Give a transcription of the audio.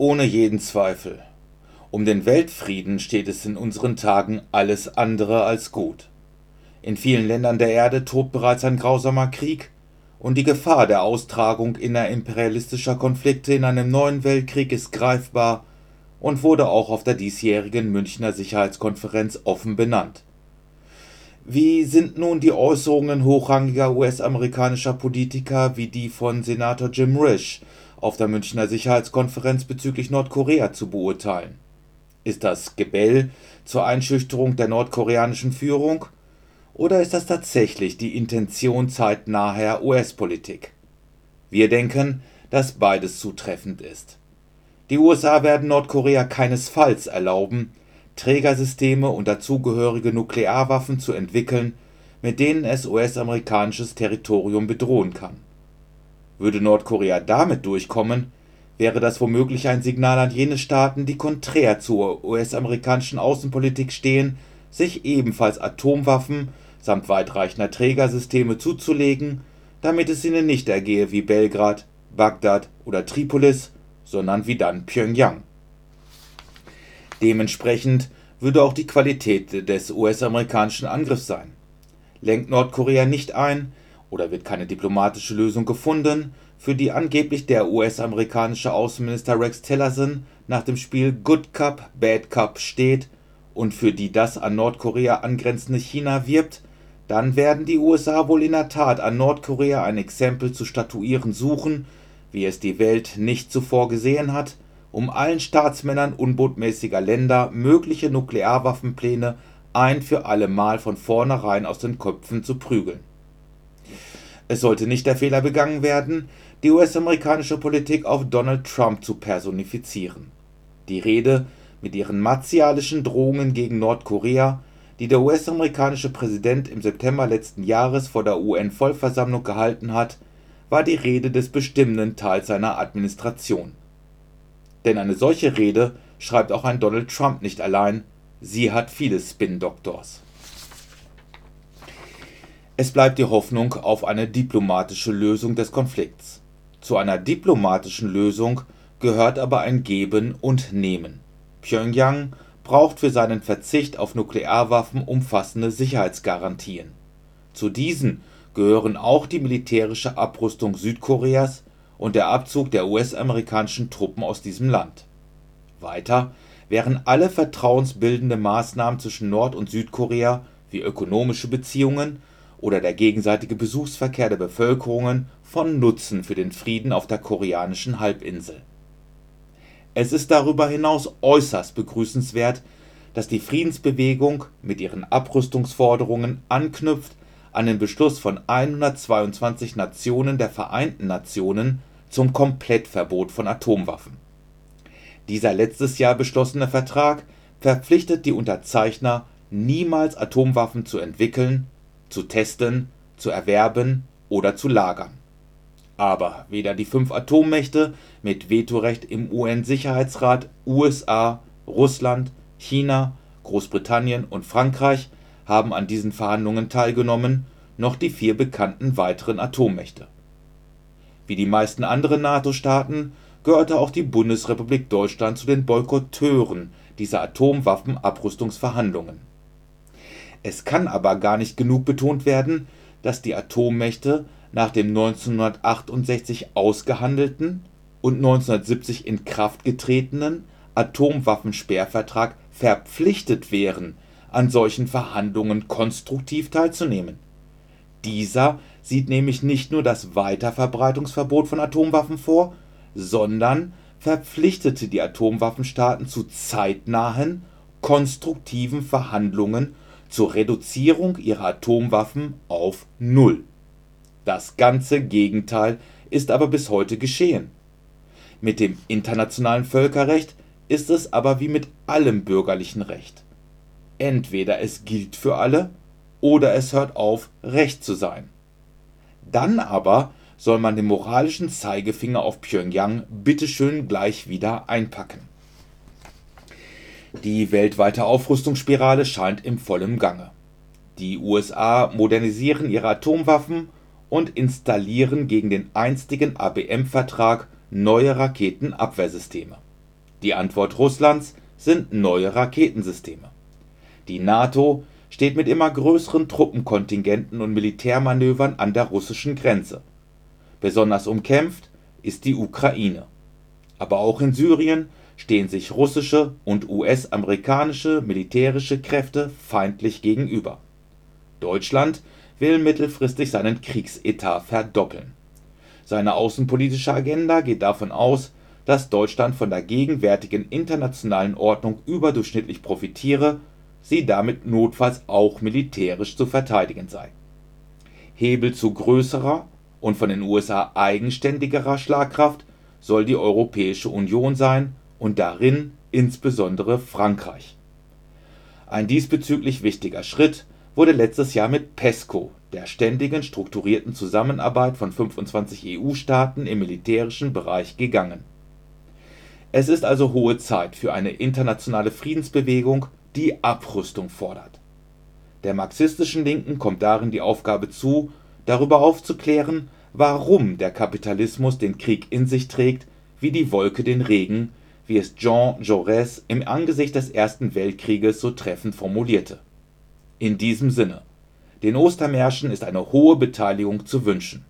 Ohne jeden Zweifel. Um den Weltfrieden steht es in unseren Tagen alles andere als gut. In vielen Ländern der Erde tobt bereits ein grausamer Krieg, und die Gefahr der Austragung innerimperialistischer Konflikte in einem neuen Weltkrieg ist greifbar und wurde auch auf der diesjährigen Münchner Sicherheitskonferenz offen benannt. Wie sind nun die Äußerungen hochrangiger US-amerikanischer Politiker wie die von Senator Jim Risch auf der Münchner Sicherheitskonferenz bezüglich Nordkorea zu beurteilen? Ist das Gebell zur Einschüchterung der nordkoreanischen Führung? Oder ist das tatsächlich die Intention zeitnaher US-Politik? Wir denken, dass beides zutreffend ist. Die USA werden Nordkorea keinesfalls erlauben, Trägersysteme und dazugehörige Nuklearwaffen zu entwickeln, mit denen es US-amerikanisches Territorium bedrohen kann. Würde Nordkorea damit durchkommen, wäre das womöglich ein Signal an jene Staaten, die konträr zur US-amerikanischen Außenpolitik stehen, sich ebenfalls Atomwaffen samt weitreichender Trägersysteme zuzulegen, damit es ihnen nicht ergehe wie Belgrad, Bagdad oder Tripolis, sondern wie dann Pyongyang. Dementsprechend würde auch die Qualität des US-amerikanischen Angriffs sein. Lenkt Nordkorea nicht ein oder wird keine diplomatische Lösung gefunden, für die angeblich der US-amerikanische Außenminister Rex Tillerson nach dem Spiel Good Cup, Bad Cup steht und für die das an Nordkorea angrenzende China wirbt, dann werden die USA wohl in der Tat an Nordkorea ein Exempel zu statuieren suchen, wie es die Welt nicht zuvor gesehen hat, um allen Staatsmännern unbotmäßiger Länder mögliche Nuklearwaffenpläne ein für allemal von vornherein aus den Köpfen zu prügeln. Es sollte nicht der Fehler begangen werden, die US-amerikanische Politik auf Donald Trump zu personifizieren. Die Rede mit ihren martialischen Drohungen gegen Nordkorea die der US-amerikanische Präsident im September letzten Jahres vor der UN-Vollversammlung gehalten hat, war die Rede des bestimmenden Teils seiner Administration. Denn eine solche Rede schreibt auch ein Donald Trump nicht allein, sie hat viele Spin-Doktors. Es bleibt die Hoffnung auf eine diplomatische Lösung des Konflikts. Zu einer diplomatischen Lösung gehört aber ein Geben und Nehmen. Pyongyang braucht für seinen Verzicht auf Nuklearwaffen umfassende Sicherheitsgarantien. Zu diesen gehören auch die militärische Abrüstung Südkoreas und der Abzug der US-amerikanischen Truppen aus diesem Land. Weiter wären alle vertrauensbildende Maßnahmen zwischen Nord und Südkorea wie ökonomische Beziehungen oder der gegenseitige Besuchsverkehr der Bevölkerungen von Nutzen für den Frieden auf der koreanischen Halbinsel es ist darüber hinaus äußerst begrüßenswert, dass die Friedensbewegung mit ihren Abrüstungsforderungen anknüpft an den Beschluss von 122 Nationen der Vereinten Nationen zum Komplettverbot von Atomwaffen. Dieser letztes Jahr beschlossene Vertrag verpflichtet die Unterzeichner, niemals Atomwaffen zu entwickeln, zu testen, zu erwerben oder zu lagern aber weder die fünf Atommächte mit Vetorecht im UN-Sicherheitsrat USA, Russland, China, Großbritannien und Frankreich haben an diesen Verhandlungen teilgenommen, noch die vier bekannten weiteren Atommächte. Wie die meisten anderen NATO-Staaten gehörte auch die Bundesrepublik Deutschland zu den Boykotteuren dieser Atomwaffenabrüstungsverhandlungen. Es kann aber gar nicht genug betont werden, dass die Atommächte nach dem 1968 ausgehandelten und 1970 in Kraft getretenen Atomwaffensperrvertrag verpflichtet wären, an solchen Verhandlungen konstruktiv teilzunehmen. Dieser sieht nämlich nicht nur das Weiterverbreitungsverbot von Atomwaffen vor, sondern verpflichtete die Atomwaffenstaaten zu zeitnahen, konstruktiven Verhandlungen zur Reduzierung ihrer Atomwaffen auf Null das ganze Gegenteil ist aber bis heute geschehen. Mit dem internationalen Völkerrecht ist es aber wie mit allem bürgerlichen Recht. Entweder es gilt für alle oder es hört auf, Recht zu sein. Dann aber soll man den moralischen Zeigefinger auf Pyongyang bitteschön gleich wieder einpacken. Die weltweite Aufrüstungsspirale scheint im vollen Gange. Die USA modernisieren ihre Atomwaffen und installieren gegen den einstigen ABM-Vertrag neue Raketenabwehrsysteme. Die Antwort Russlands sind neue Raketensysteme. Die NATO steht mit immer größeren Truppenkontingenten und Militärmanövern an der russischen Grenze. Besonders umkämpft ist die Ukraine. Aber auch in Syrien stehen sich russische und US-amerikanische militärische Kräfte feindlich gegenüber. Deutschland will mittelfristig seinen Kriegsetat verdoppeln. Seine außenpolitische Agenda geht davon aus, dass Deutschland von der gegenwärtigen internationalen Ordnung überdurchschnittlich profitiere, sie damit notfalls auch militärisch zu verteidigen sei. Hebel zu größerer und von den USA eigenständigerer Schlagkraft soll die Europäische Union sein und darin insbesondere Frankreich. Ein diesbezüglich wichtiger Schritt wurde letztes Jahr mit PESCO, der Ständigen Strukturierten Zusammenarbeit von 25 EU-Staaten im militärischen Bereich, gegangen. Es ist also hohe Zeit für eine internationale Friedensbewegung, die Abrüstung fordert. Der marxistischen Linken kommt darin die Aufgabe zu, darüber aufzuklären, warum der Kapitalismus den Krieg in sich trägt wie die Wolke den Regen, wie es Jean Jaurès im Angesicht des Ersten Weltkrieges so treffend formulierte. In diesem Sinne: Den Ostermärschen ist eine hohe Beteiligung zu wünschen